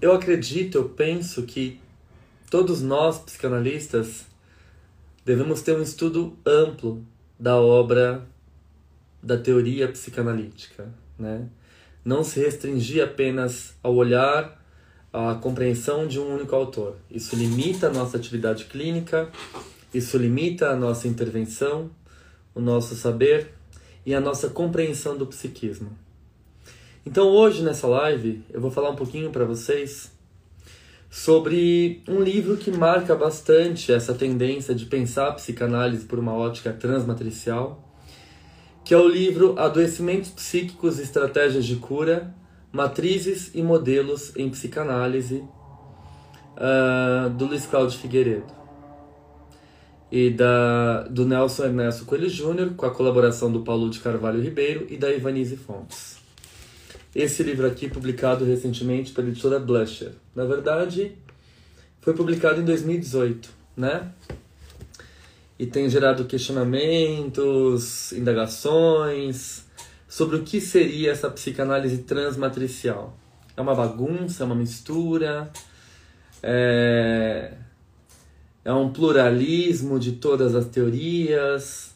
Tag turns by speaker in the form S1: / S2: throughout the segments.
S1: Eu acredito, eu penso que todos nós psicanalistas devemos ter um estudo amplo da obra da teoria psicanalítica, né? Não se restringir apenas ao olhar, à compreensão de um único autor. Isso limita a nossa atividade clínica, isso limita a nossa intervenção, o nosso saber e a nossa compreensão do psiquismo. Então hoje nessa live eu vou falar um pouquinho para vocês sobre um livro que marca bastante essa tendência de pensar a psicanálise por uma ótica transmatricial, que é o livro Adoecimentos Psíquicos e Estratégias de Cura, Matrizes e Modelos em Psicanálise, uh, do Luiz Cláudio Figueiredo. E da, do Nelson Ernesto Coelho Júnior, com a colaboração do Paulo de Carvalho Ribeiro e da Ivanise Fontes. Esse livro aqui, publicado recentemente pela editora Blusher. Na verdade, foi publicado em 2018, né? E tem gerado questionamentos, indagações sobre o que seria essa psicanálise transmatricial. É uma bagunça, é uma mistura, é, é um pluralismo de todas as teorias,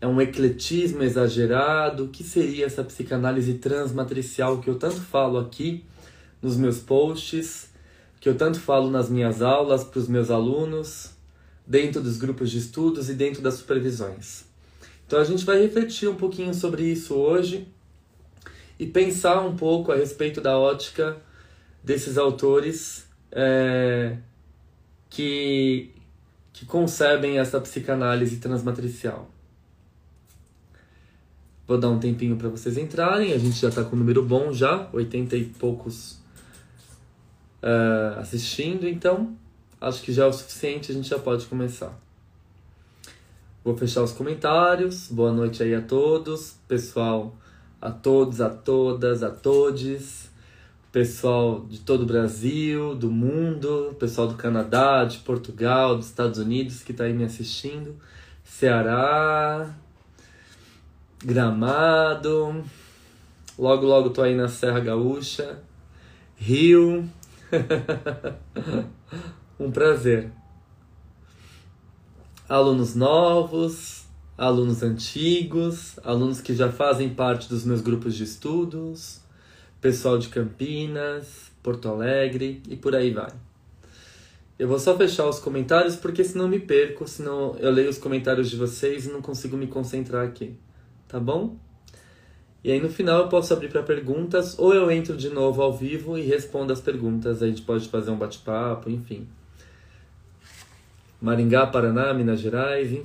S1: é um ecletismo exagerado? O que seria essa psicanálise transmatricial que eu tanto falo aqui nos meus posts, que eu tanto falo nas minhas aulas para os meus alunos, dentro dos grupos de estudos e dentro das supervisões? Então a gente vai refletir um pouquinho sobre isso hoje e pensar um pouco a respeito da ótica desses autores é, que, que concebem essa psicanálise transmatricial. Vou dar um tempinho para vocês entrarem. A gente já está com um número bom já, 80 e poucos uh, assistindo, então acho que já é o suficiente, a gente já pode começar. Vou fechar os comentários. Boa noite aí a todos, pessoal, a todos, a todas, a todes, pessoal de todo o Brasil, do mundo, pessoal do Canadá, de Portugal, dos Estados Unidos que está aí me assistindo, Ceará, Gramado. Logo, logo tô aí na Serra Gaúcha. Rio. um prazer. Alunos novos, alunos antigos, alunos que já fazem parte dos meus grupos de estudos, pessoal de Campinas, Porto Alegre e por aí vai. Eu vou só fechar os comentários porque senão me perco, senão eu leio os comentários de vocês e não consigo me concentrar aqui tá bom? E aí no final eu posso abrir para perguntas ou eu entro de novo ao vivo e respondo as perguntas. A gente pode fazer um bate-papo, enfim. Maringá, Paraná, Minas Gerais,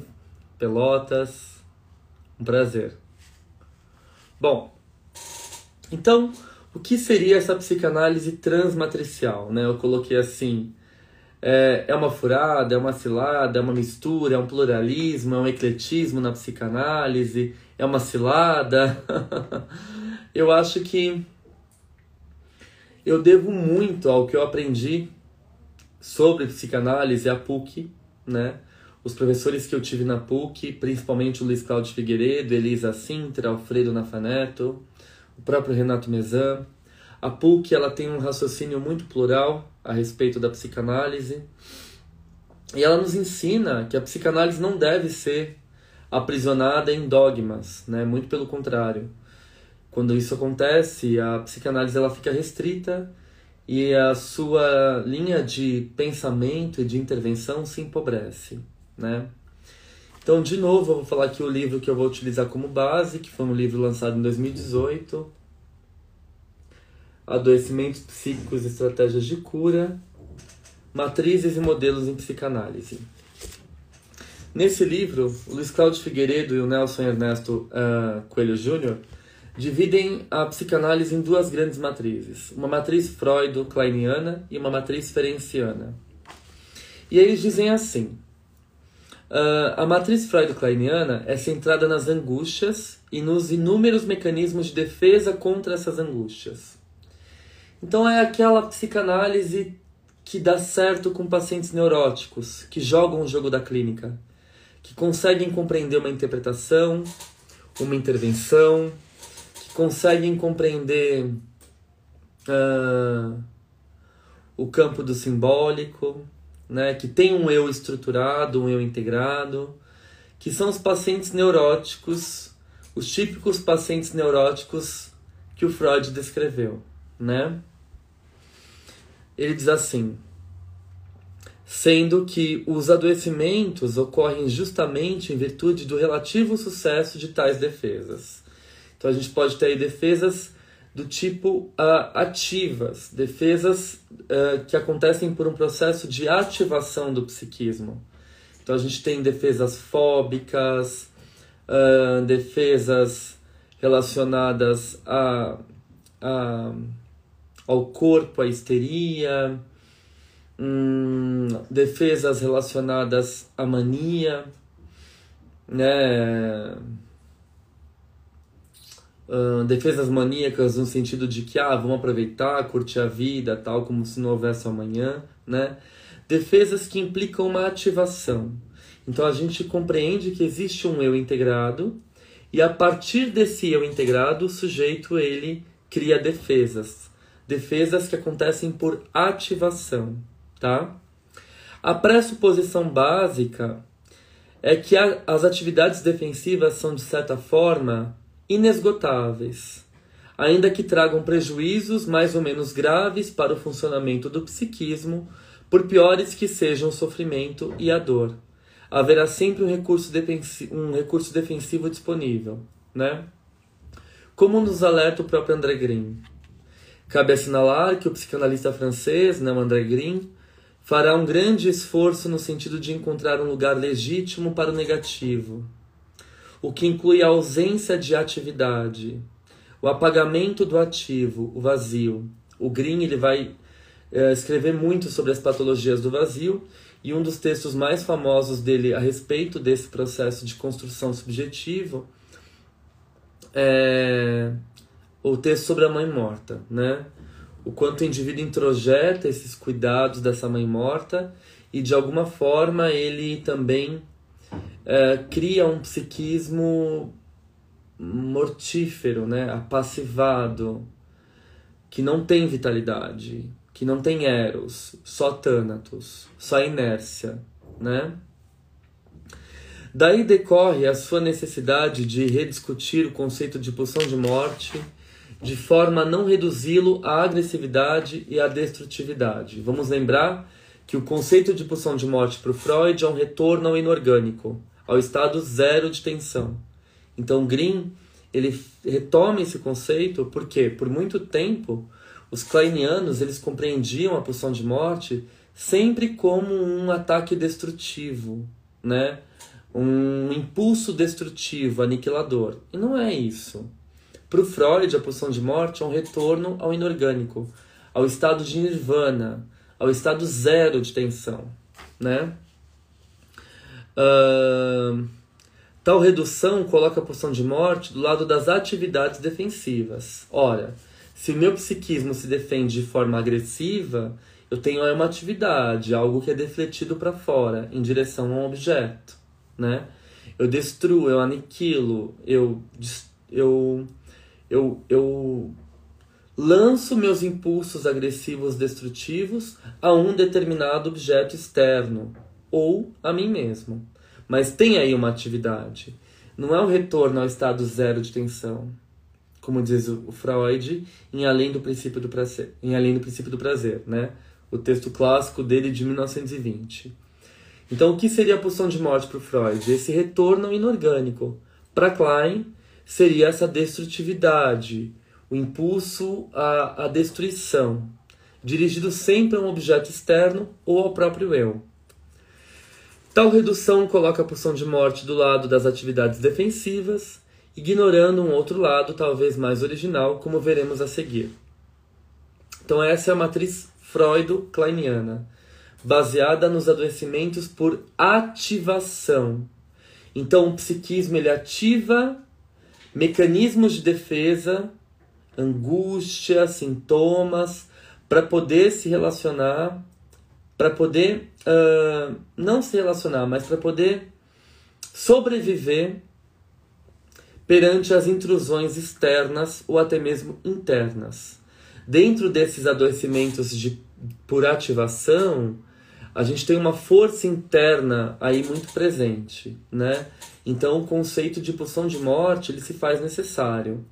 S1: Pelotas. Um prazer. Bom, então, o que seria essa psicanálise transmatricial? Né? Eu coloquei assim: é, é uma furada, é uma cilada, é uma mistura, é um pluralismo, é um ecletismo na psicanálise, é uma cilada. eu acho que eu devo muito ao que eu aprendi sobre psicanálise a PUC, né? Os professores que eu tive na PUC, principalmente o Luiz Cláudio Figueiredo, Elisa Sintra, Alfredo Nafaneto, o próprio Renato Mezan. A PUC ela tem um raciocínio muito plural a respeito da psicanálise. E ela nos ensina que a psicanálise não deve ser aprisionada em dogmas, né? Muito pelo contrário. Quando isso acontece, a psicanálise ela fica restrita e a sua linha de pensamento e de intervenção se empobrece, né? Então, de novo, eu vou falar aqui o livro que eu vou utilizar como base, que foi um livro lançado em 2018, Adoecimentos Psíquicos e Estratégias de Cura, Matrizes e Modelos em Psicanálise. Nesse livro, Luiz Cláudio Figueiredo e o Nelson Ernesto uh, Coelho Júnior dividem a psicanálise em duas grandes matrizes, uma matriz freudo-kleiniana e uma matriz ferenciana. E eles dizem assim: uh, a matriz freudo-kleiniana é centrada nas angústias e nos inúmeros mecanismos de defesa contra essas angústias. Então é aquela psicanálise que dá certo com pacientes neuróticos, que jogam o jogo da clínica, que conseguem compreender uma interpretação, uma intervenção, conseguem compreender uh, o campo do simbólico, né, que tem um eu estruturado, um eu integrado, que são os pacientes neuróticos, os típicos pacientes neuróticos que o Freud descreveu, né? Ele diz assim: sendo que os adoecimentos ocorrem justamente em virtude do relativo sucesso de tais defesas. Então a gente pode ter aí defesas do tipo uh, ativas, defesas uh, que acontecem por um processo de ativação do psiquismo. Então a gente tem defesas fóbicas, uh, defesas relacionadas a, a, ao corpo, à histeria, hum, defesas relacionadas à mania, né? defesas maníacas no sentido de que ah, vamos aproveitar, curtir a vida, tal, como se não houvesse amanhã, né? Defesas que implicam uma ativação. Então a gente compreende que existe um eu integrado e a partir desse eu integrado, o sujeito ele cria defesas, defesas que acontecem por ativação, tá? A pressuposição básica é que a, as atividades defensivas são de certa forma inesgotáveis, ainda que tragam prejuízos mais ou menos graves para o funcionamento do psiquismo, por piores que sejam o sofrimento e a dor. Haverá sempre um recurso, defensivo, um recurso defensivo disponível, né? Como nos alerta o próprio André Green. Cabe assinalar que o psicanalista francês, né, André Green, fará um grande esforço no sentido de encontrar um lugar legítimo para o negativo, o que inclui a ausência de atividade, o apagamento do ativo, o vazio. O Green ele vai é, escrever muito sobre as patologias do vazio e um dos textos mais famosos dele a respeito desse processo de construção subjetivo é o texto sobre a mãe morta, né? O quanto o indivíduo introjeta esses cuidados dessa mãe morta e de alguma forma ele também é, cria um psiquismo mortífero, né? apassivado, que não tem vitalidade, que não tem eros, só tânatos, só inércia, né? Daí decorre a sua necessidade de rediscutir o conceito de pulsão de morte de forma a não reduzi-lo à agressividade e à destrutividade. Vamos lembrar que o conceito de pulsão de morte para o Freud é um retorno ao inorgânico, ao estado zero de tensão. Então Green ele retoma esse conceito porque por muito tempo os kleinianos eles compreendiam a pulsão de morte sempre como um ataque destrutivo, né? Um impulso destrutivo, aniquilador. E não é isso. Para o Freud, a pulsão de morte é um retorno ao inorgânico, ao estado de nirvana, ao estado zero de tensão, né? Uh, tal redução coloca a pulsão de morte do lado das atividades defensivas. Ora, se o meu psiquismo se defende de forma agressiva, eu tenho uma atividade, algo que é defletido para fora, em direção a um objeto, né? Eu destruo, eu aniquilo, eu, eu, eu, eu lanço meus impulsos agressivos destrutivos a um determinado objeto externo ou a mim mesmo. Mas tem aí uma atividade. Não é o retorno ao estado zero de tensão. como diz o Freud, em Além do Princípio do Prazer, em Além do Princípio do Prazer, né? O texto clássico dele de 1920. Então, o que seria a pulsão de morte para Freud? Esse retorno inorgânico. Para Klein, seria essa destrutividade, o impulso à, à destruição, dirigido sempre a um objeto externo ou ao próprio eu. Tal redução coloca a pulsão de morte do lado das atividades defensivas ignorando um outro lado, talvez mais original, como veremos a seguir. Então, essa é a matriz freudo-kleiniana, baseada nos adoecimentos por ativação. Então, o psiquismo ele ativa mecanismos de defesa, angústia, sintomas, para poder se relacionar, para poder uh, não se relacionar, mas para poder sobreviver perante as intrusões externas ou até mesmo internas. Dentro desses adoecimentos de, por ativação, a gente tem uma força interna aí muito presente, né? Então o conceito de pulsão de morte ele se faz necessário,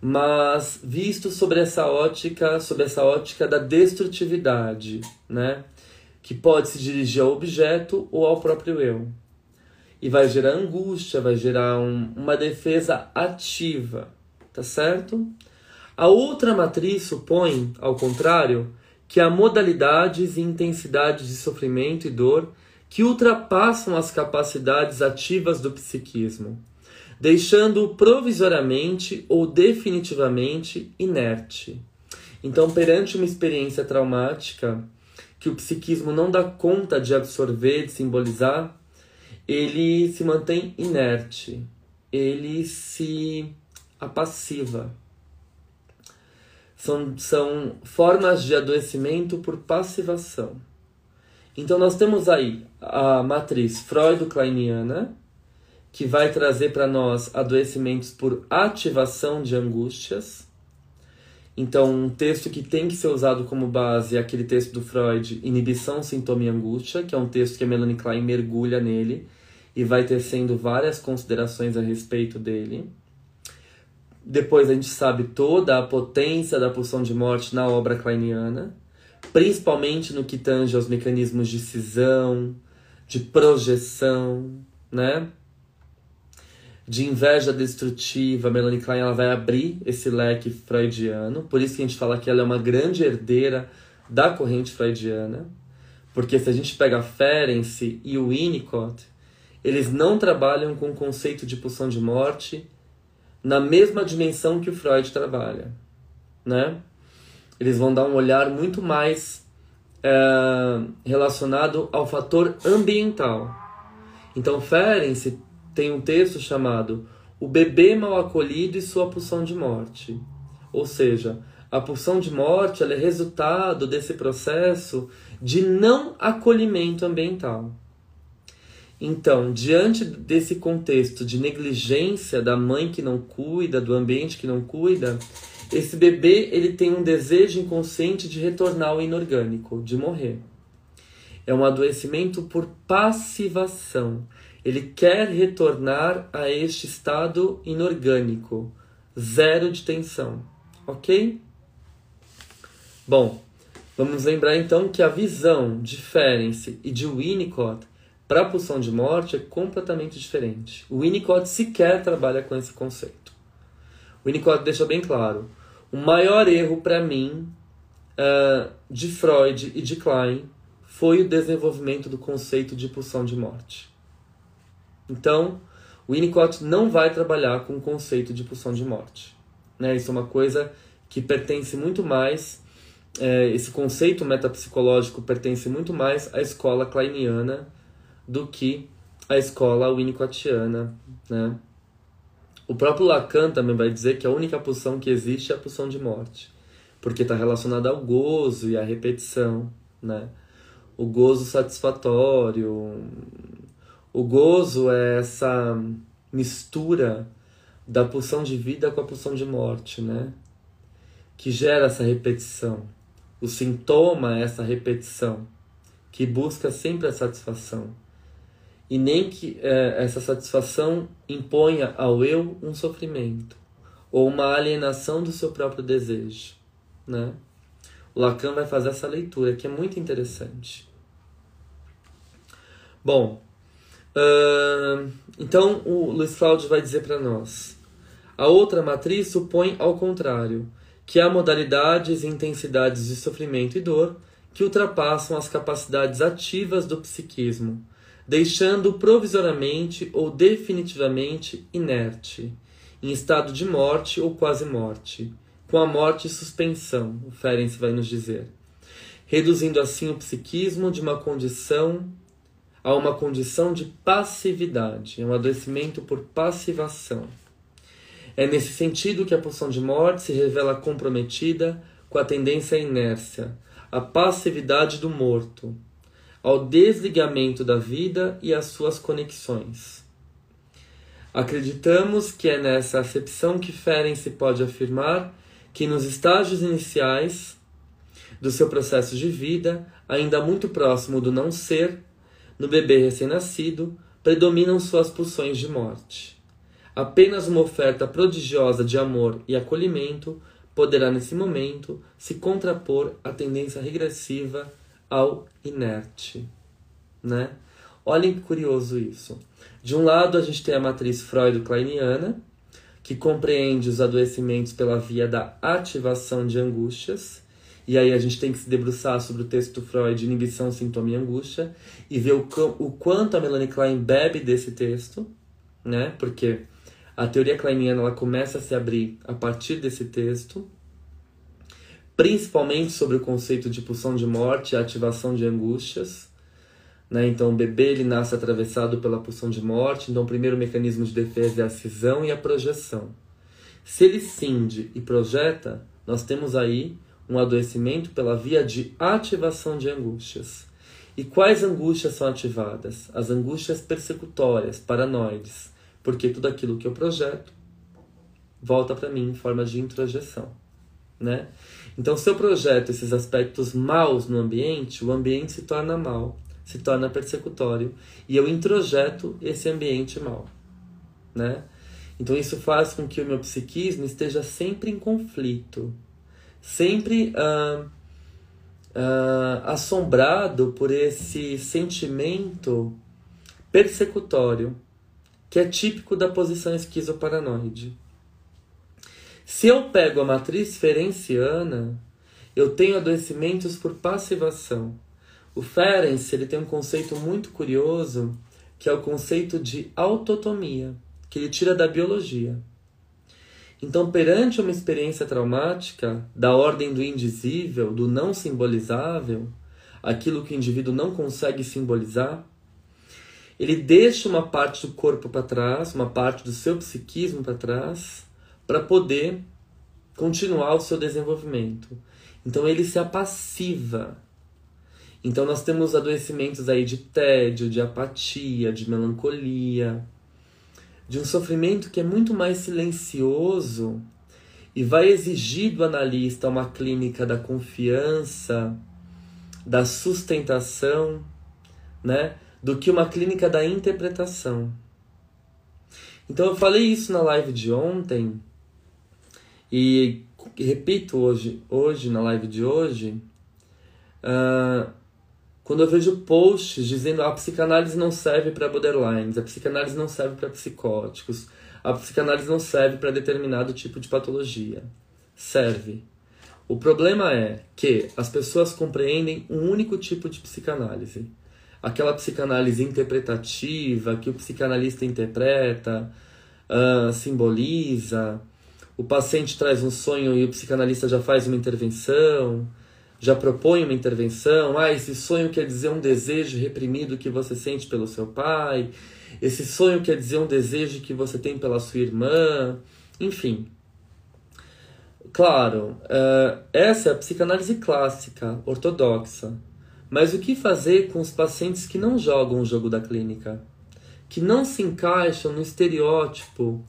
S1: mas visto sobre essa ótica, sobre essa ótica da destrutividade, né? Que pode se dirigir ao objeto ou ao próprio eu e vai gerar angústia, vai gerar um, uma defesa ativa, tá certo? A outra matriz supõe, ao contrário, que há modalidades e intensidades de sofrimento e dor que ultrapassam as capacidades ativas do psiquismo, deixando-o provisoriamente ou definitivamente inerte. Então, perante uma experiência traumática que o psiquismo não dá conta de absorver, de simbolizar, ele se mantém inerte, ele se apassiva. São, são formas de adoecimento por passivação. Então nós temos aí a matriz freudo-kleiniana, que vai trazer para nós adoecimentos por ativação de angústias. Então, um texto que tem que ser usado como base é aquele texto do Freud, Inibição, Sintoma e Angústia, que é um texto que a Melanie Klein mergulha nele e vai tecendo várias considerações a respeito dele. Depois a gente sabe toda a potência da pulsão de morte na obra kleiniana, principalmente no que tange aos mecanismos de cisão, de projeção, né? De inveja destrutiva, a Melanie Klein ela vai abrir esse leque freudiano, por isso que a gente fala que ela é uma grande herdeira da corrente freudiana, porque se a gente pega Ferenczi e o Winnicott, eles não trabalham com o conceito de pulsão de morte na mesma dimensão que o Freud trabalha, né? Eles vão dar um olhar muito mais é, relacionado ao fator ambiental. Então, Ferenczi tem um texto chamado O Bebê Mal Acolhido e Sua Pulsão de Morte. Ou seja, a pulsão de morte é resultado desse processo de não acolhimento ambiental. Então, diante desse contexto de negligência da mãe que não cuida, do ambiente que não cuida, esse bebê ele tem um desejo inconsciente de retornar ao inorgânico, de morrer. É um adoecimento por passivação. Ele quer retornar a este estado inorgânico, zero de tensão, ok? Bom, vamos lembrar então que a visão de Ferenczi e de Winnicott para a pulsão de morte é completamente diferente. O Winnicott sequer trabalha com esse conceito. O Winnicott deixa bem claro: o maior erro para mim uh, de Freud e de Klein foi o desenvolvimento do conceito de pulsão de morte. Então, o Winnicott não vai trabalhar com o conceito de pulsão de morte. Né? Isso é uma coisa que pertence muito mais, é, esse conceito metapsicológico pertence muito mais à escola kleiniana do que a escola winnicottiana, né? O próprio Lacan também vai dizer que a única pulsão que existe é a pulsão de morte, porque está relacionada ao gozo e à repetição, né? O gozo satisfatório, o gozo é essa mistura da pulsão de vida com a pulsão de morte, né? Que gera essa repetição. O sintoma é essa repetição, que busca sempre a satisfação e nem que é, essa satisfação imponha ao eu um sofrimento. ou uma alienação do seu próprio desejo, né? O Lacan vai fazer essa leitura que é muito interessante. Bom, uh, então o Luiz Cláudio vai dizer para nós: a outra matriz supõe ao contrário, que há modalidades e intensidades de sofrimento e dor que ultrapassam as capacidades ativas do psiquismo, deixando-o provisoriamente ou definitivamente inerte, em estado de morte ou quase morte, com a morte e suspensão, o Ferenc vai nos dizer, reduzindo assim o psiquismo de uma condição a uma condição de passividade, um adoecimento por passivação. É nesse sentido que a pulsão de morte se revela comprometida com a tendência à inércia, à passividade do morto, ao desligamento da vida e às suas conexões. Acreditamos que é nessa acepção que Ferenc pode afirmar que nos estágios iniciais do seu processo de vida, ainda muito próximo do não ser, no bebê recém-nascido, predominam suas pulsões de morte. Apenas uma oferta prodigiosa de amor e acolhimento poderá, nesse momento, se contrapor à tendência regressiva ao inerte. Né? Olhem que curioso isso. De um lado, a gente tem a matriz Freud-Kleiniana, que compreende os adoecimentos pela via da ativação de angústias. E aí a gente tem que se debruçar sobre o texto Freud, Inibição, Sintoma e Angústia, e ver o, o quanto a Melanie Klein bebe desse texto, né? Porque a teoria kleiniana ela começa a se abrir a partir desse texto, principalmente sobre o conceito de pulsão de morte e ativação de angústias. Né? Então, o bebê ele nasce atravessado pela pulsão de morte, então o primeiro mecanismo de defesa é a cisão e a projeção. Se ele cinde e projeta, nós temos aí um adoecimento pela via de ativação de angústias. E quais angústias são ativadas? As angústias persecutórias, paranoides porque tudo aquilo que eu projeto volta para mim em forma de introjeção, né? Então, se eu projeto esses aspectos maus no ambiente, o ambiente se torna mal, se torna persecutório, e eu introjeto esse ambiente mal, né? Então, isso faz com que o meu psiquismo esteja sempre em conflito, sempre uh, uh, assombrado por esse sentimento persecutório que é típico da posição esquizoparanoide. Se eu pego a matriz ferenciana, eu tenho adoecimentos por passivação. O Ferenc ele tem um conceito muito curioso, que é o conceito de autotomia, que ele tira da biologia. Então, perante uma experiência traumática da ordem do indizível, do não simbolizável, aquilo que o indivíduo não consegue simbolizar, ele deixa uma parte do corpo para trás, uma parte do seu psiquismo para trás, para poder continuar o seu desenvolvimento. Então ele se apassiva. Então nós temos adoecimentos aí de tédio, de apatia, de melancolia, de um sofrimento que é muito mais silencioso e vai exigir do analista uma clínica da confiança, da sustentação, né? do que uma clínica da interpretação. Então eu falei isso na live de ontem e repito hoje, hoje na live de hoje, uh, quando eu vejo posts dizendo a psicanálise não serve para borderlines, a psicanálise não serve para psicóticos, a psicanálise não serve para determinado tipo de patologia. Serve. O problema é que as pessoas compreendem um único tipo de psicanálise aquela psicanálise interpretativa que o psicanalista interpreta, uh, simboliza. O paciente traz um sonho e o psicanalista já faz uma intervenção, já propõe uma intervenção. Ah, esse sonho quer dizer um desejo reprimido que você sente pelo seu pai. Esse sonho quer dizer um desejo que você tem pela sua irmã. Enfim. Claro, uh, essa é a psicanálise clássica, ortodoxa. Mas o que fazer com os pacientes que não jogam o jogo da clínica? Que não se encaixam no estereótipo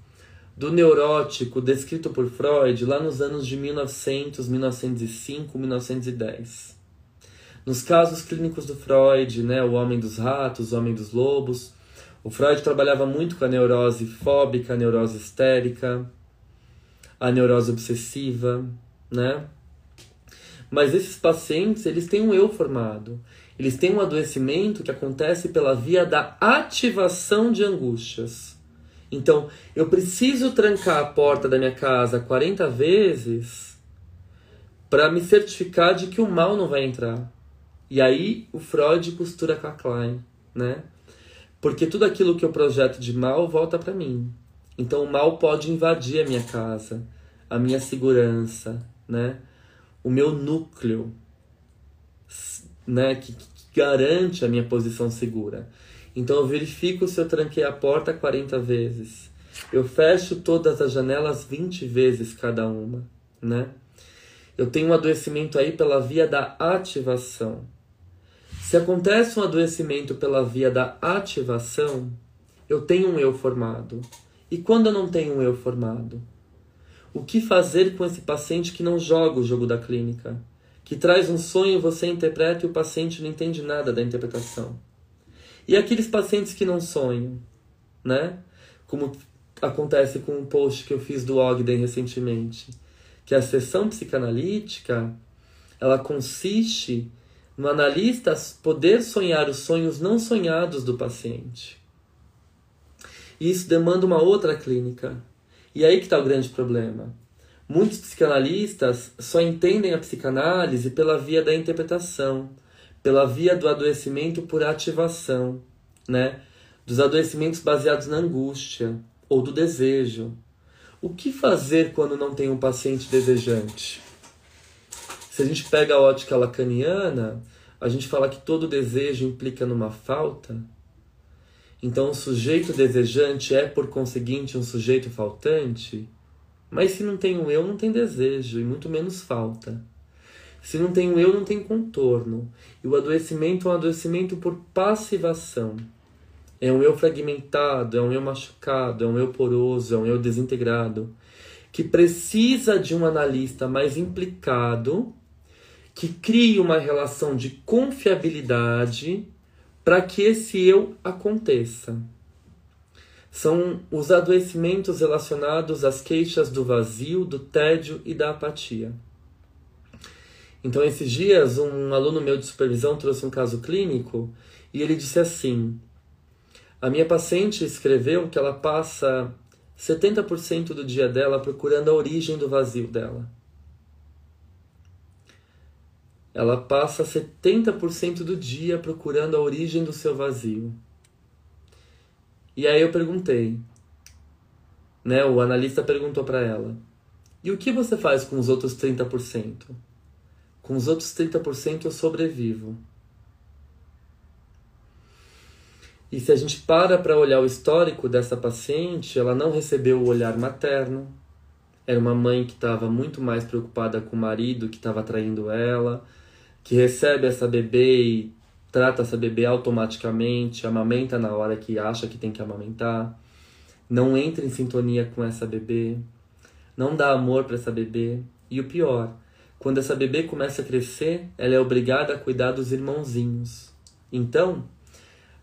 S1: do neurótico descrito por Freud lá nos anos de 1900, 1905, 1910. Nos casos clínicos do Freud, né, o homem dos ratos, o homem dos lobos, o Freud trabalhava muito com a neurose fóbica, a neurose histérica, a neurose obsessiva, né? Mas esses pacientes, eles têm um eu formado. Eles têm um adoecimento que acontece pela via da ativação de angústias. Então, eu preciso trancar a porta da minha casa 40 vezes para me certificar de que o mal não vai entrar. E aí o Freud costura com a Klein, né? Porque tudo aquilo que eu projeto de mal volta para mim. Então o mal pode invadir a minha casa, a minha segurança, né? o meu núcleo, né, que, que garante a minha posição segura. Então eu verifico se eu tranquei a porta 40 vezes. Eu fecho todas as janelas 20 vezes cada uma, né? Eu tenho um adoecimento aí pela via da ativação. Se acontece um adoecimento pela via da ativação, eu tenho um eu formado. E quando eu não tenho um eu formado? O que fazer com esse paciente que não joga o jogo da clínica? Que traz um sonho, você interpreta e o paciente não entende nada da interpretação. E aqueles pacientes que não sonham, né? Como acontece com um post que eu fiz do Ogden recentemente, que a sessão psicanalítica, ela consiste no analista poder sonhar os sonhos não sonhados do paciente. E isso demanda uma outra clínica, e aí que está o grande problema. Muitos psicanalistas só entendem a psicanálise pela via da interpretação, pela via do adoecimento por ativação, né? Dos adoecimentos baseados na angústia ou do desejo. O que fazer quando não tem um paciente desejante? Se a gente pega a ótica lacaniana, a gente fala que todo desejo implica numa falta, então, o sujeito desejante é, por conseguinte, um sujeito faltante? Mas se não tem um eu, não tem desejo, e muito menos falta. Se não tem eu, não tem contorno. E o adoecimento é um adoecimento por passivação. É um eu fragmentado, é um eu machucado, é um eu poroso, é um eu desintegrado, que precisa de um analista mais implicado, que crie uma relação de confiabilidade para que esse eu aconteça. São os adoecimentos relacionados às queixas do vazio, do tédio e da apatia. Então, esses dias, um aluno meu de supervisão trouxe um caso clínico e ele disse assim: A minha paciente escreveu que ela passa 70% do dia dela procurando a origem do vazio dela ela passa 70% do dia procurando a origem do seu vazio. E aí eu perguntei, né, o analista perguntou para ela: "E o que você faz com os outros 30%?" Com os outros 30% eu sobrevivo. E se a gente para para olhar o histórico dessa paciente, ela não recebeu o olhar materno. Era uma mãe que estava muito mais preocupada com o marido que estava traindo ela, que recebe essa bebê e trata essa bebê automaticamente, amamenta na hora que acha que tem que amamentar, não entra em sintonia com essa bebê, não dá amor para essa bebê. E o pior, quando essa bebê começa a crescer, ela é obrigada a cuidar dos irmãozinhos. Então,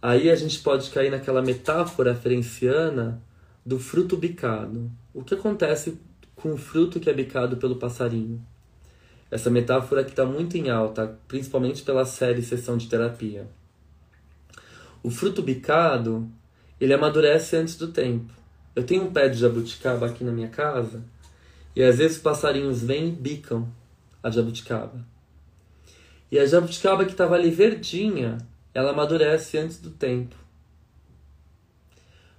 S1: aí a gente pode cair naquela metáfora ferenciana do fruto bicado. O que acontece com o fruto que é bicado pelo passarinho? Essa metáfora que está muito em alta, principalmente pela série Sessão de Terapia. O fruto bicado, ele amadurece antes do tempo. Eu tenho um pé de jabuticaba aqui na minha casa e às vezes os passarinhos vêm e bicam a jabuticaba. E a jabuticaba que estava ali verdinha, ela amadurece antes do tempo.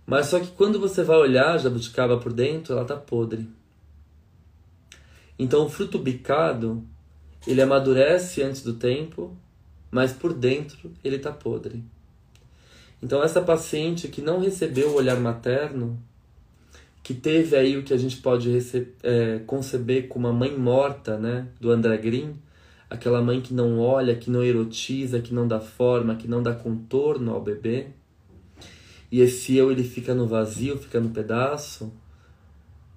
S1: Mas só que quando você vai olhar a jabuticaba por dentro, ela está podre. Então o fruto bicado, ele amadurece antes do tempo, mas por dentro ele está podre. Então essa paciente que não recebeu o olhar materno, que teve aí o que a gente pode é, conceber como a mãe morta, né, do André Green, aquela mãe que não olha, que não erotiza, que não dá forma, que não dá contorno ao bebê. E esse eu ele fica no vazio, fica no pedaço,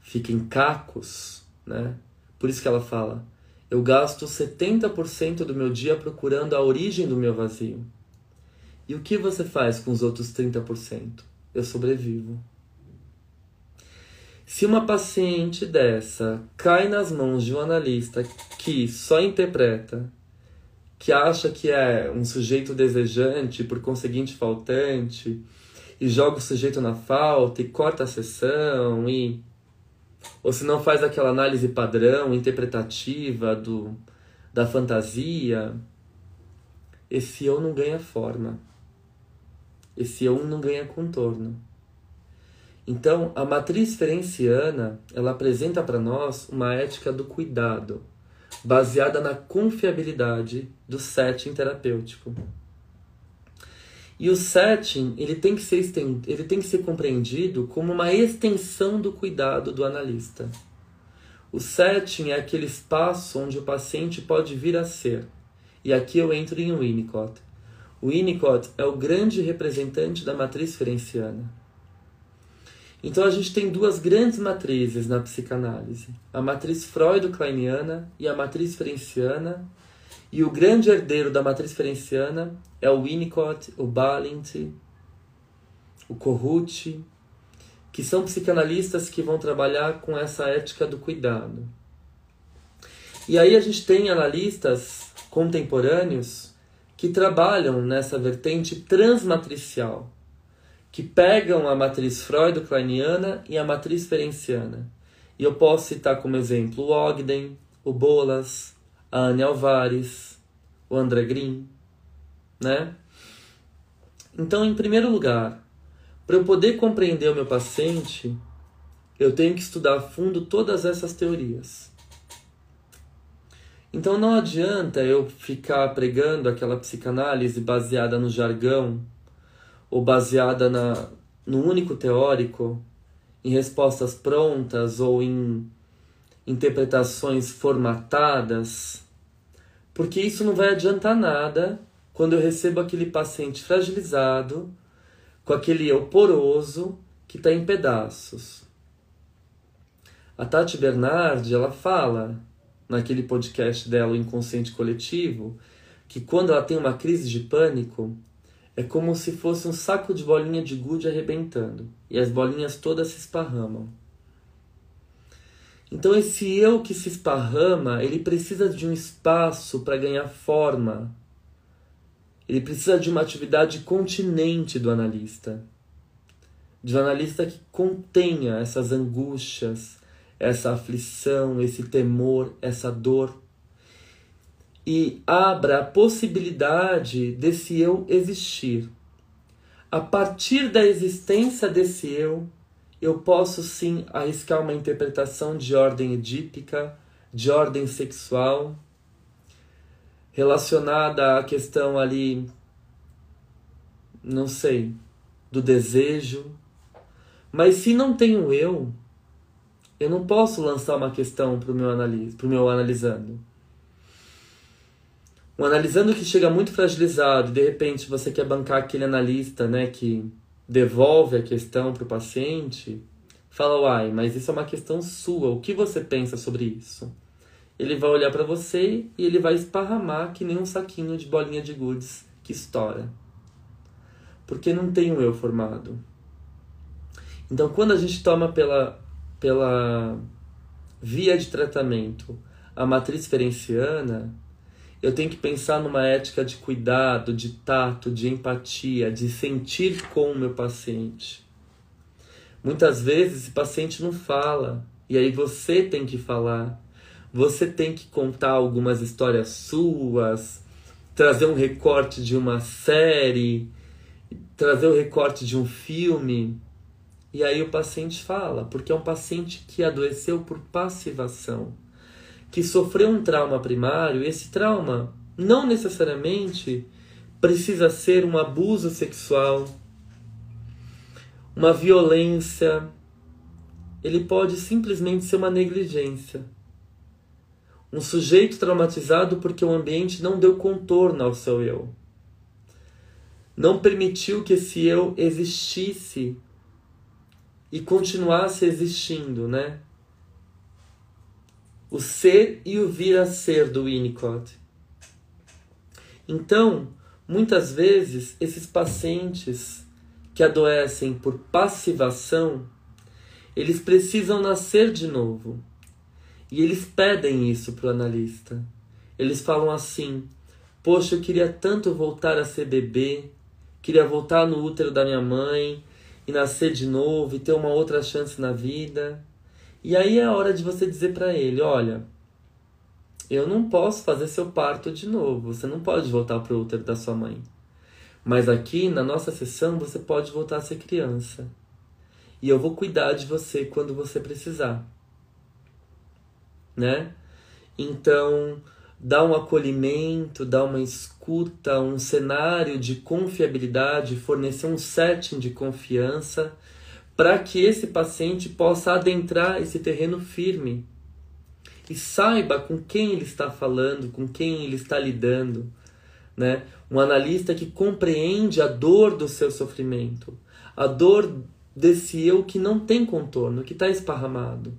S1: fica em cacos, né? Por isso que ela fala: eu gasto 70% do meu dia procurando a origem do meu vazio. E o que você faz com os outros 30%? Eu sobrevivo. Se uma paciente dessa cai nas mãos de um analista que só interpreta, que acha que é um sujeito desejante, por conseguinte faltante, e joga o sujeito na falta e corta a sessão e ou se não faz aquela análise padrão interpretativa do da fantasia, esse eu não ganha forma. Esse eu não ganha contorno. Então, a matriz ferenciana, ela apresenta para nós uma ética do cuidado, baseada na confiabilidade do setting terapêutico. E o setting, ele tem que ser ele tem que ser compreendido como uma extensão do cuidado do analista. O setting é aquele espaço onde o paciente pode vir a ser. E aqui eu entro em Winnicott. O Winnicott é o grande representante da matriz ferenciana. Então a gente tem duas grandes matrizes na psicanálise: a matriz freudo-kleiniana e a matriz ferenciana. E o grande herdeiro da matriz ferenciana é o Winnicott, o Balint, o Corrucci, que são psicanalistas que vão trabalhar com essa ética do cuidado. E aí a gente tem analistas contemporâneos que trabalham nessa vertente transmatricial que pegam a matriz freudo-kleiniana e a matriz ferenciana. E eu posso citar como exemplo o Ogden, o Bolas, a Anne Alvares, o André Green, né? Então, em primeiro lugar, para eu poder compreender o meu paciente, eu tenho que estudar a fundo todas essas teorias. Então não adianta eu ficar pregando aquela psicanálise baseada no jargão ou baseada na, no único teórico, em respostas prontas ou em interpretações formatadas, porque isso não vai adiantar nada quando eu recebo aquele paciente fragilizado, com aquele eu poroso que está em pedaços. A Tati Bernardi, ela fala naquele podcast dela, o Inconsciente Coletivo, que quando ela tem uma crise de pânico, é como se fosse um saco de bolinha de gude arrebentando, e as bolinhas todas se esparramam. Então esse eu que se esparrama, ele precisa de um espaço para ganhar forma. Ele precisa de uma atividade continente do analista. De um analista que contenha essas angústias, essa aflição, esse temor, essa dor e abra a possibilidade desse eu existir. A partir da existência desse eu, eu posso sim arriscar uma interpretação de ordem edípica, de ordem sexual, relacionada à questão ali, não sei, do desejo. Mas se não tenho eu, eu não posso lançar uma questão para o meu, analis meu analisando. Um analisando que chega muito fragilizado e de repente você quer bancar aquele analista né, que devolve a questão para o paciente, fala, uai, mas isso é uma questão sua, o que você pensa sobre isso? Ele vai olhar para você e ele vai esparramar que nem um saquinho de bolinha de goods que estoura. Porque não tem um eu formado. Então, quando a gente toma pela, pela via de tratamento a matriz ferenciana, eu tenho que pensar numa ética de cuidado, de tato, de empatia, de sentir com o meu paciente. Muitas vezes esse paciente não fala, e aí você tem que falar. Você tem que contar algumas histórias suas, trazer um recorte de uma série, trazer o recorte de um filme. E aí o paciente fala, porque é um paciente que adoeceu por passivação que sofreu um trauma primário, esse trauma não necessariamente precisa ser um abuso sexual, uma violência. Ele pode simplesmente ser uma negligência. Um sujeito traumatizado porque o ambiente não deu contorno ao seu eu. Não permitiu que esse eu existisse e continuasse existindo, né? O ser e o vir a ser do Winnicott. Então, muitas vezes, esses pacientes que adoecem por passivação, eles precisam nascer de novo. E eles pedem isso para o analista. Eles falam assim: Poxa, eu queria tanto voltar a ser bebê, queria voltar no útero da minha mãe e nascer de novo e ter uma outra chance na vida. E aí é a hora de você dizer para ele: Olha, eu não posso fazer seu parto de novo, você não pode voltar para o útero da sua mãe. Mas aqui na nossa sessão você pode voltar a ser criança. E eu vou cuidar de você quando você precisar. Né? Então, dá um acolhimento, dá uma escuta, um cenário de confiabilidade, fornecer um setting de confiança para que esse paciente possa adentrar esse terreno firme e saiba com quem ele está falando, com quem ele está lidando, né? Um analista que compreende a dor do seu sofrimento, a dor desse eu que não tem contorno, que está esparramado.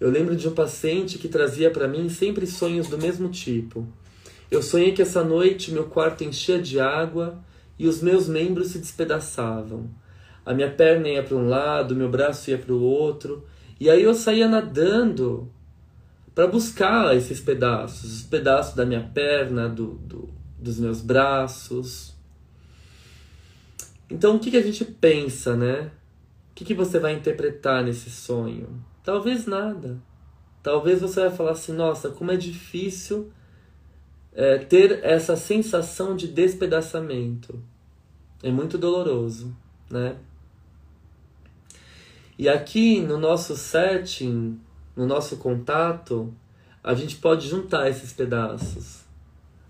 S1: Eu lembro de um paciente que trazia para mim sempre sonhos do mesmo tipo. Eu sonhei que essa noite meu quarto enchia de água e os meus membros se despedaçavam. A minha perna ia para um lado, meu braço ia para o outro, e aí eu saía nadando para buscar esses pedaços, os pedaços da minha perna, do, do, dos meus braços. Então, o que, que a gente pensa, né? O que, que você vai interpretar nesse sonho? Talvez nada. Talvez você vai falar assim: nossa, como é difícil é, ter essa sensação de despedaçamento. É muito doloroso, né? E aqui no nosso setting, no nosso contato, a gente pode juntar esses pedaços.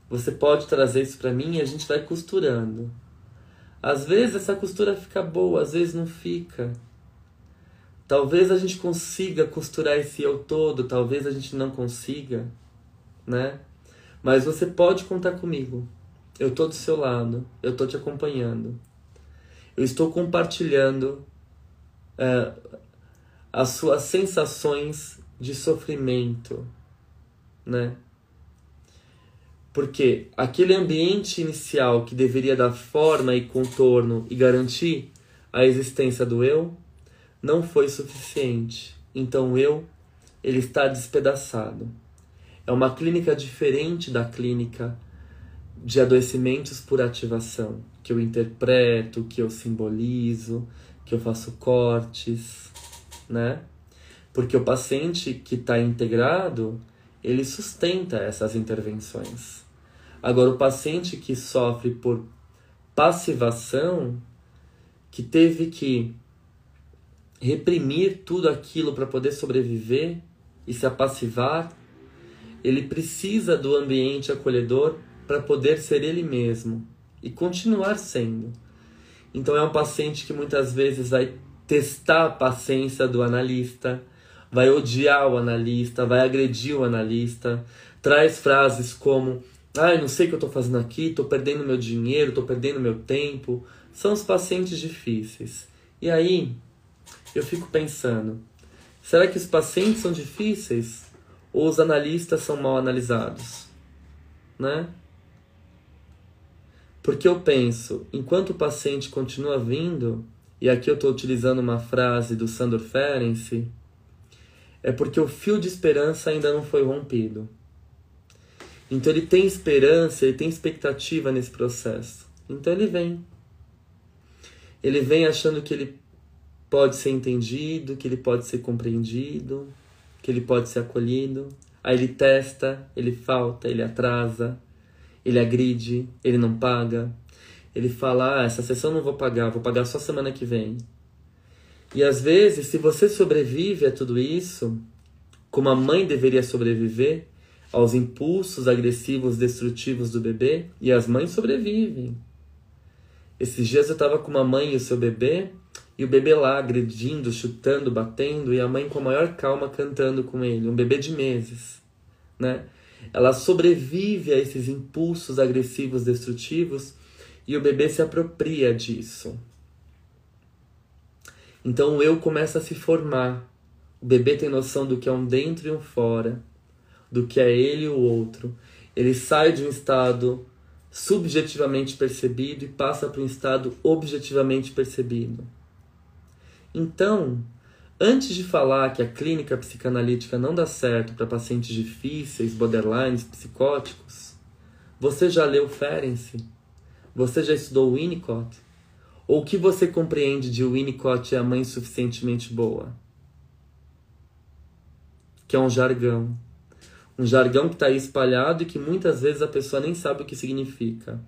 S1: Você pode trazer isso para mim e a gente vai costurando. Às vezes essa costura fica boa, às vezes não fica. Talvez a gente consiga costurar esse eu todo, talvez a gente não consiga, né? Mas você pode contar comigo. Eu tô do seu lado, eu tô te acompanhando. Eu estou compartilhando é, as suas sensações de sofrimento, né? Porque aquele ambiente inicial que deveria dar forma e contorno e garantir a existência do eu não foi suficiente. Então o eu ele está despedaçado. É uma clínica diferente da clínica de adoecimentos por ativação, que eu interpreto, que eu simbolizo, que eu faço cortes, né? Porque o paciente que está integrado, ele sustenta essas intervenções. Agora, o paciente que sofre por passivação, que teve que reprimir tudo aquilo para poder sobreviver e se apassivar, ele precisa do ambiente acolhedor para poder ser ele mesmo e continuar sendo. Então é um paciente que muitas vezes vai testar a paciência do analista, vai odiar o analista, vai agredir o analista, traz frases como: "Ai, ah, não sei o que eu estou fazendo aqui, estou perdendo meu dinheiro, estou perdendo meu tempo". São os pacientes difíceis. E aí eu fico pensando: será que os pacientes são difíceis ou os analistas são mal analisados? Né? Porque eu penso, enquanto o paciente continua vindo, e aqui eu estou utilizando uma frase do Sandor Ferenczi, é porque o fio de esperança ainda não foi rompido. Então ele tem esperança, ele tem expectativa nesse processo. Então ele vem. Ele vem achando que ele pode ser entendido, que ele pode ser compreendido, que ele pode ser acolhido. Aí ele testa, ele falta, ele atrasa, ele agride, ele não paga. Ele fala: ah, essa sessão não vou pagar, vou pagar só semana que vem. E às vezes, se você sobrevive a tudo isso, como a mãe deveria sobreviver aos impulsos agressivos, destrutivos do bebê, e as mães sobrevivem. Esses dias eu estava com uma mãe e o seu bebê, e o bebê lá agredindo, chutando, batendo, e a mãe com a maior calma cantando com ele, um bebê de meses, né? Ela sobrevive a esses impulsos agressivos, destrutivos, e o bebê se apropria disso. Então o eu começa a se formar. O bebê tem noção do que é um dentro e um fora, do que é ele e o outro. Ele sai de um estado subjetivamente percebido e passa para um estado objetivamente percebido. Então, antes de falar que a clínica psicanalítica não dá certo para pacientes difíceis, borderlines, psicóticos, você já leu Ferenczi? Você já estudou Winnicott? Ou o que você compreende de Winnicott é a mãe suficientemente boa? Que é um jargão. Um jargão que está aí espalhado e que muitas vezes a pessoa nem sabe o que significa.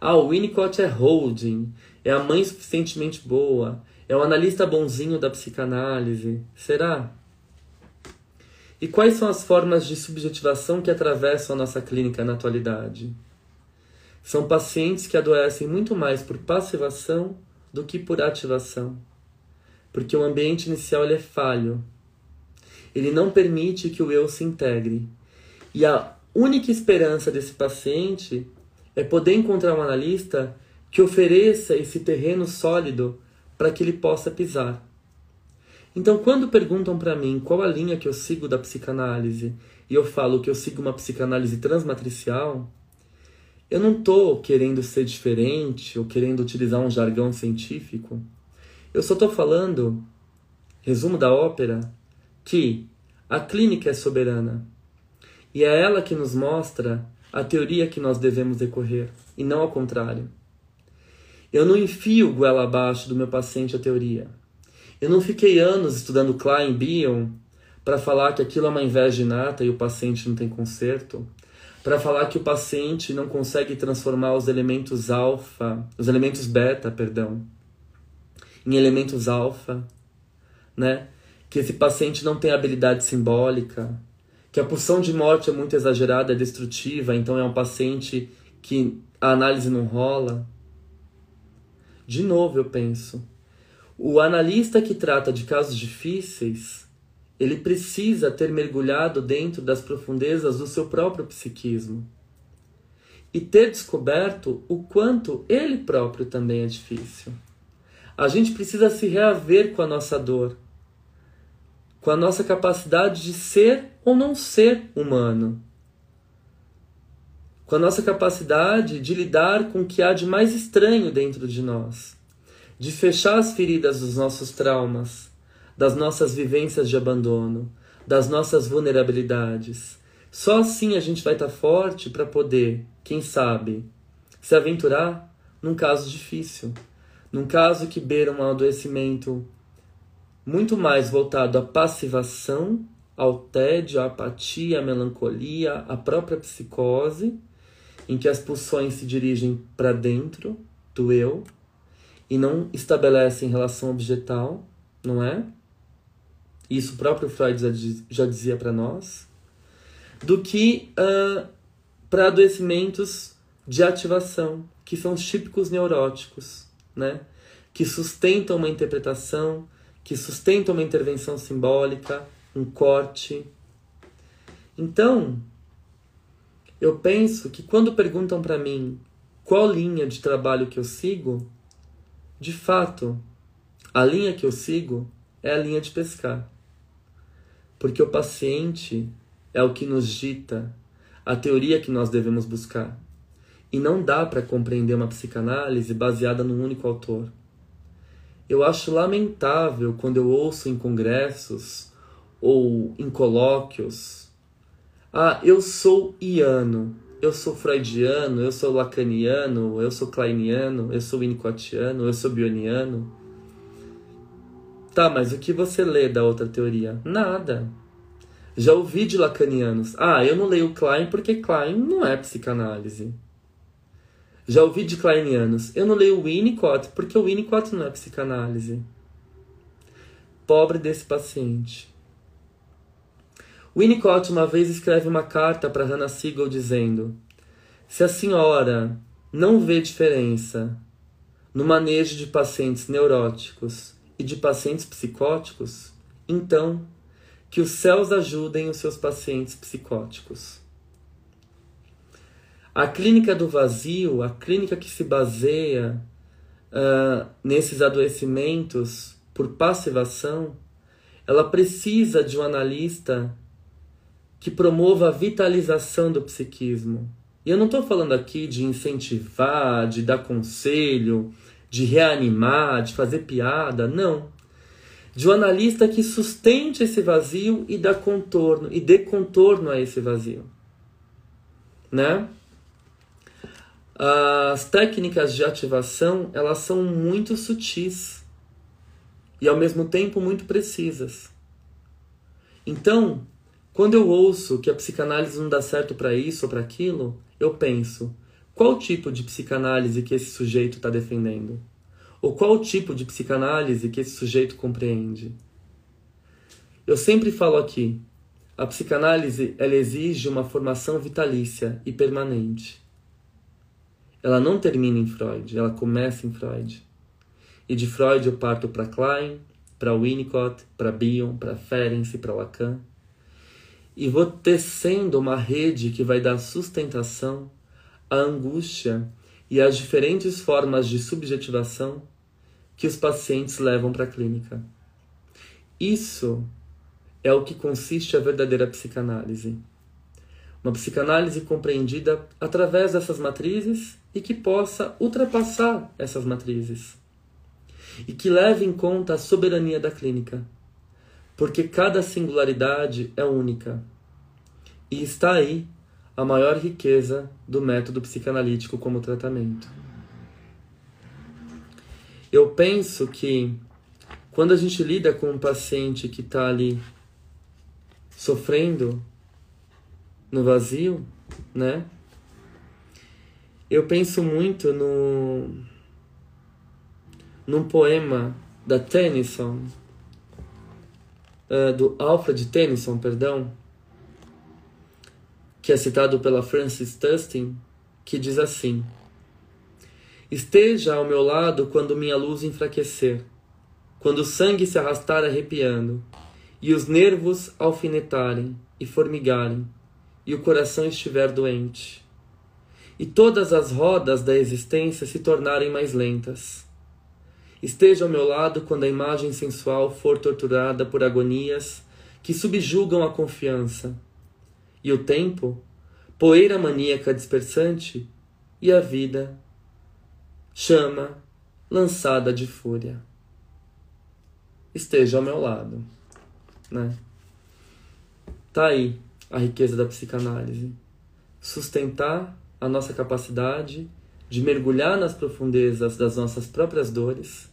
S1: Ah, o Winnicott é holding, é a mãe suficientemente boa, é o analista bonzinho da psicanálise. Será? E quais são as formas de subjetivação que atravessam a nossa clínica na atualidade? São pacientes que adoecem muito mais por passivação do que por ativação, porque o ambiente inicial é falho. Ele não permite que o eu se integre. E a única esperança desse paciente é poder encontrar um analista que ofereça esse terreno sólido para que ele possa pisar. Então, quando perguntam para mim qual a linha que eu sigo da psicanálise e eu falo que eu sigo uma psicanálise transmatricial, eu não estou querendo ser diferente ou querendo utilizar um jargão científico. Eu só estou falando, resumo da ópera, que a clínica é soberana e é ela que nos mostra a teoria que nós devemos decorrer, e não ao contrário. Eu não enfio goela abaixo do meu paciente a teoria. Eu não fiquei anos estudando Klein Bion para falar que aquilo é uma inveja inata e o paciente não tem conserto, para falar que o paciente não consegue transformar os elementos alfa, os elementos beta, perdão, em elementos alfa, né? Que esse paciente não tem habilidade simbólica, que a pulsão de morte é muito exagerada, é destrutiva, então é um paciente que a análise não rola. De novo, eu penso, o analista que trata de casos difíceis, ele precisa ter mergulhado dentro das profundezas do seu próprio psiquismo e ter descoberto o quanto ele próprio também é difícil. A gente precisa se reaver com a nossa dor com a nossa capacidade de ser ou não ser humano, com a nossa capacidade de lidar com o que há de mais estranho dentro de nós, de fechar as feridas dos nossos traumas, das nossas vivências de abandono, das nossas vulnerabilidades. Só assim a gente vai estar forte para poder, quem sabe, se aventurar num caso difícil, num caso que beira um adoecimento muito mais voltado à passivação, ao tédio, à apatia, à melancolia, à própria psicose, em que as pulsões se dirigem para dentro do eu e não estabelecem relação objetal, não é? Isso o próprio Freud já dizia para nós, do que uh, para adoecimentos de ativação, que são os típicos neuróticos, né? que sustentam uma interpretação, que sustenta uma intervenção simbólica, um corte. Então, eu penso que quando perguntam para mim qual linha de trabalho que eu sigo, de fato, a linha que eu sigo é a linha de pescar. Porque o paciente é o que nos dita a teoria que nós devemos buscar. E não dá para compreender uma psicanálise baseada num único autor. Eu acho lamentável quando eu ouço em congressos ou em colóquios: Ah, eu sou iano, eu sou freudiano, eu sou lacaniano, eu sou kleiniano, eu sou winnicottiano, eu sou bioniano. Tá, mas o que você lê da outra teoria? Nada. Já ouvi de lacanianos. Ah, eu não leio Klein porque Klein não é psicanálise. Já ouvi de Kleinianos. Eu não leio Winnicott porque o Winnicott não é psicanálise. Pobre desse paciente. Winnicott uma vez escreve uma carta para Hannah Siegel dizendo: Se a senhora não vê diferença no manejo de pacientes neuróticos e de pacientes psicóticos, então que os céus ajudem os seus pacientes psicóticos. A clínica do vazio, a clínica que se baseia uh, nesses adoecimentos por passivação, ela precisa de um analista que promova a vitalização do psiquismo. E eu não estou falando aqui de incentivar, de dar conselho, de reanimar, de fazer piada, não. de um analista que sustente esse vazio e dá contorno e dê contorno a esse vazio, né? As técnicas de ativação, elas são muito sutis e ao mesmo tempo muito precisas. Então, quando eu ouço que a psicanálise não dá certo para isso ou para aquilo, eu penso: qual tipo de psicanálise que esse sujeito está defendendo? Ou qual tipo de psicanálise que esse sujeito compreende? Eu sempre falo aqui, a psicanálise ela exige uma formação vitalícia e permanente. Ela não termina em Freud, ela começa em Freud. E de Freud eu parto para Klein, para Winnicott, para Bion, para Ferenczi, para Lacan. E vou tecendo uma rede que vai dar sustentação à angústia e às diferentes formas de subjetivação que os pacientes levam para a clínica. Isso é o que consiste a verdadeira psicanálise. Uma psicanálise compreendida através dessas matrizes e que possa ultrapassar essas matrizes. E que leve em conta a soberania da clínica, porque cada singularidade é única. E está aí a maior riqueza do método psicanalítico como tratamento. Eu penso que quando a gente lida com um paciente que está ali sofrendo no vazio, né? Eu penso muito no num poema da Tennyson, uh, do Alfred Tennyson, perdão, que é citado pela Frances Tustin, que diz assim: Esteja ao meu lado quando minha luz enfraquecer, quando o sangue se arrastar arrepiando, e os nervos alfinetarem e formigarem, e o coração estiver doente, e todas as rodas da existência se tornarem mais lentas. Esteja ao meu lado quando a imagem sensual for torturada por agonias que subjugam a confiança, e o tempo, poeira maníaca dispersante, e a vida chama lançada de fúria. Esteja ao meu lado, né? Tá aí a riqueza da psicanálise. Sustentar a nossa capacidade de mergulhar nas profundezas das nossas próprias dores,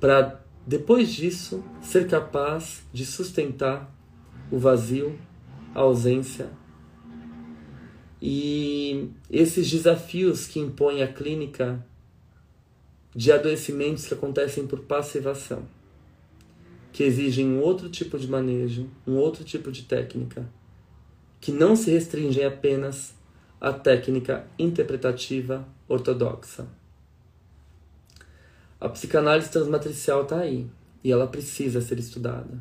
S1: para depois disso ser capaz de sustentar o vazio, a ausência. E esses desafios que impõe a clínica de adoecimentos que acontecem por passivação, que exigem um outro tipo de manejo, um outro tipo de técnica, que não se restringem apenas à técnica interpretativa ortodoxa. A psicanálise transmatricial está aí e ela precisa ser estudada.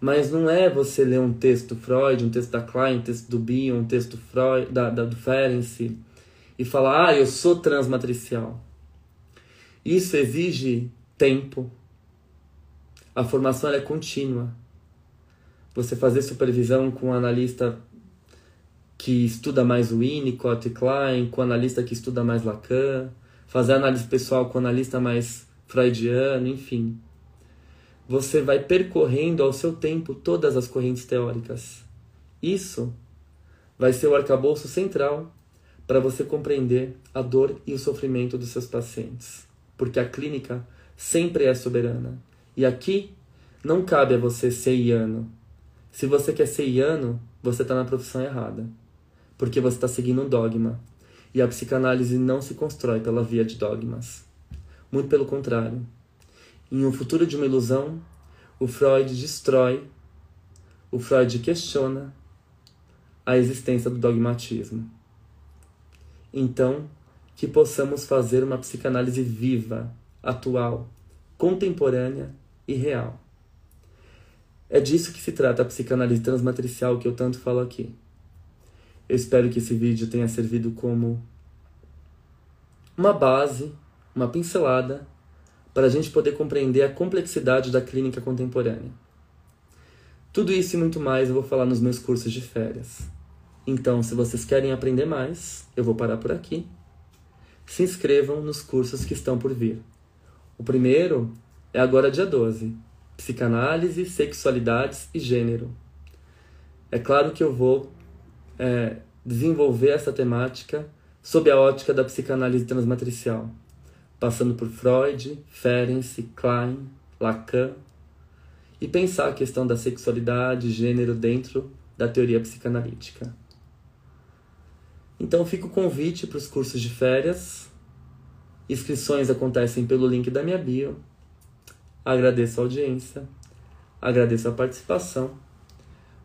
S1: Mas não é você ler um texto Freud, um texto da Klein, um texto do Bion, um texto Freud, da, da, do Ferenczi e falar, ah, eu sou transmatricial. Isso exige tempo. A formação é contínua. Você fazer supervisão com um analista que estuda mais o Winnicott e Klein, com um analista que estuda mais Lacan, fazer análise pessoal com um analista mais freudiano, enfim você vai percorrendo ao seu tempo todas as correntes teóricas. Isso vai ser o arcabouço central para você compreender a dor e o sofrimento dos seus pacientes, porque a clínica sempre é soberana. E aqui não cabe a você ser iano. Se você quer ser iano, você está na profissão errada, porque você está seguindo um dogma. E a psicanálise não se constrói pela via de dogmas. Muito pelo contrário. Em um futuro de uma ilusão, o Freud destrói, o Freud questiona a existência do dogmatismo. Então, que possamos fazer uma psicanálise viva, atual, contemporânea e real. É disso que se trata a psicanálise transmatricial que eu tanto falo aqui. Eu espero que esse vídeo tenha servido como uma base, uma pincelada para a gente poder compreender a complexidade da clínica contemporânea. Tudo isso e muito mais eu vou falar nos meus cursos de férias. Então, se vocês querem aprender mais, eu vou parar por aqui. Se inscrevam nos cursos que estão por vir. O primeiro é agora dia 12. Psicanálise, sexualidades e gênero. É claro que eu vou é, desenvolver essa temática sob a ótica da psicanálise transmatricial, passando por Freud, Ferenczi, Klein, Lacan, e pensar a questão da sexualidade e gênero dentro da teoria psicanalítica. Então fica o convite para os cursos de férias. Inscrições acontecem pelo link da minha bio. Agradeço a audiência, agradeço a participação.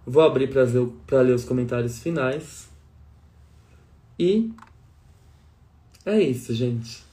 S1: Vou abrir para ler os comentários finais. E é isso, gente.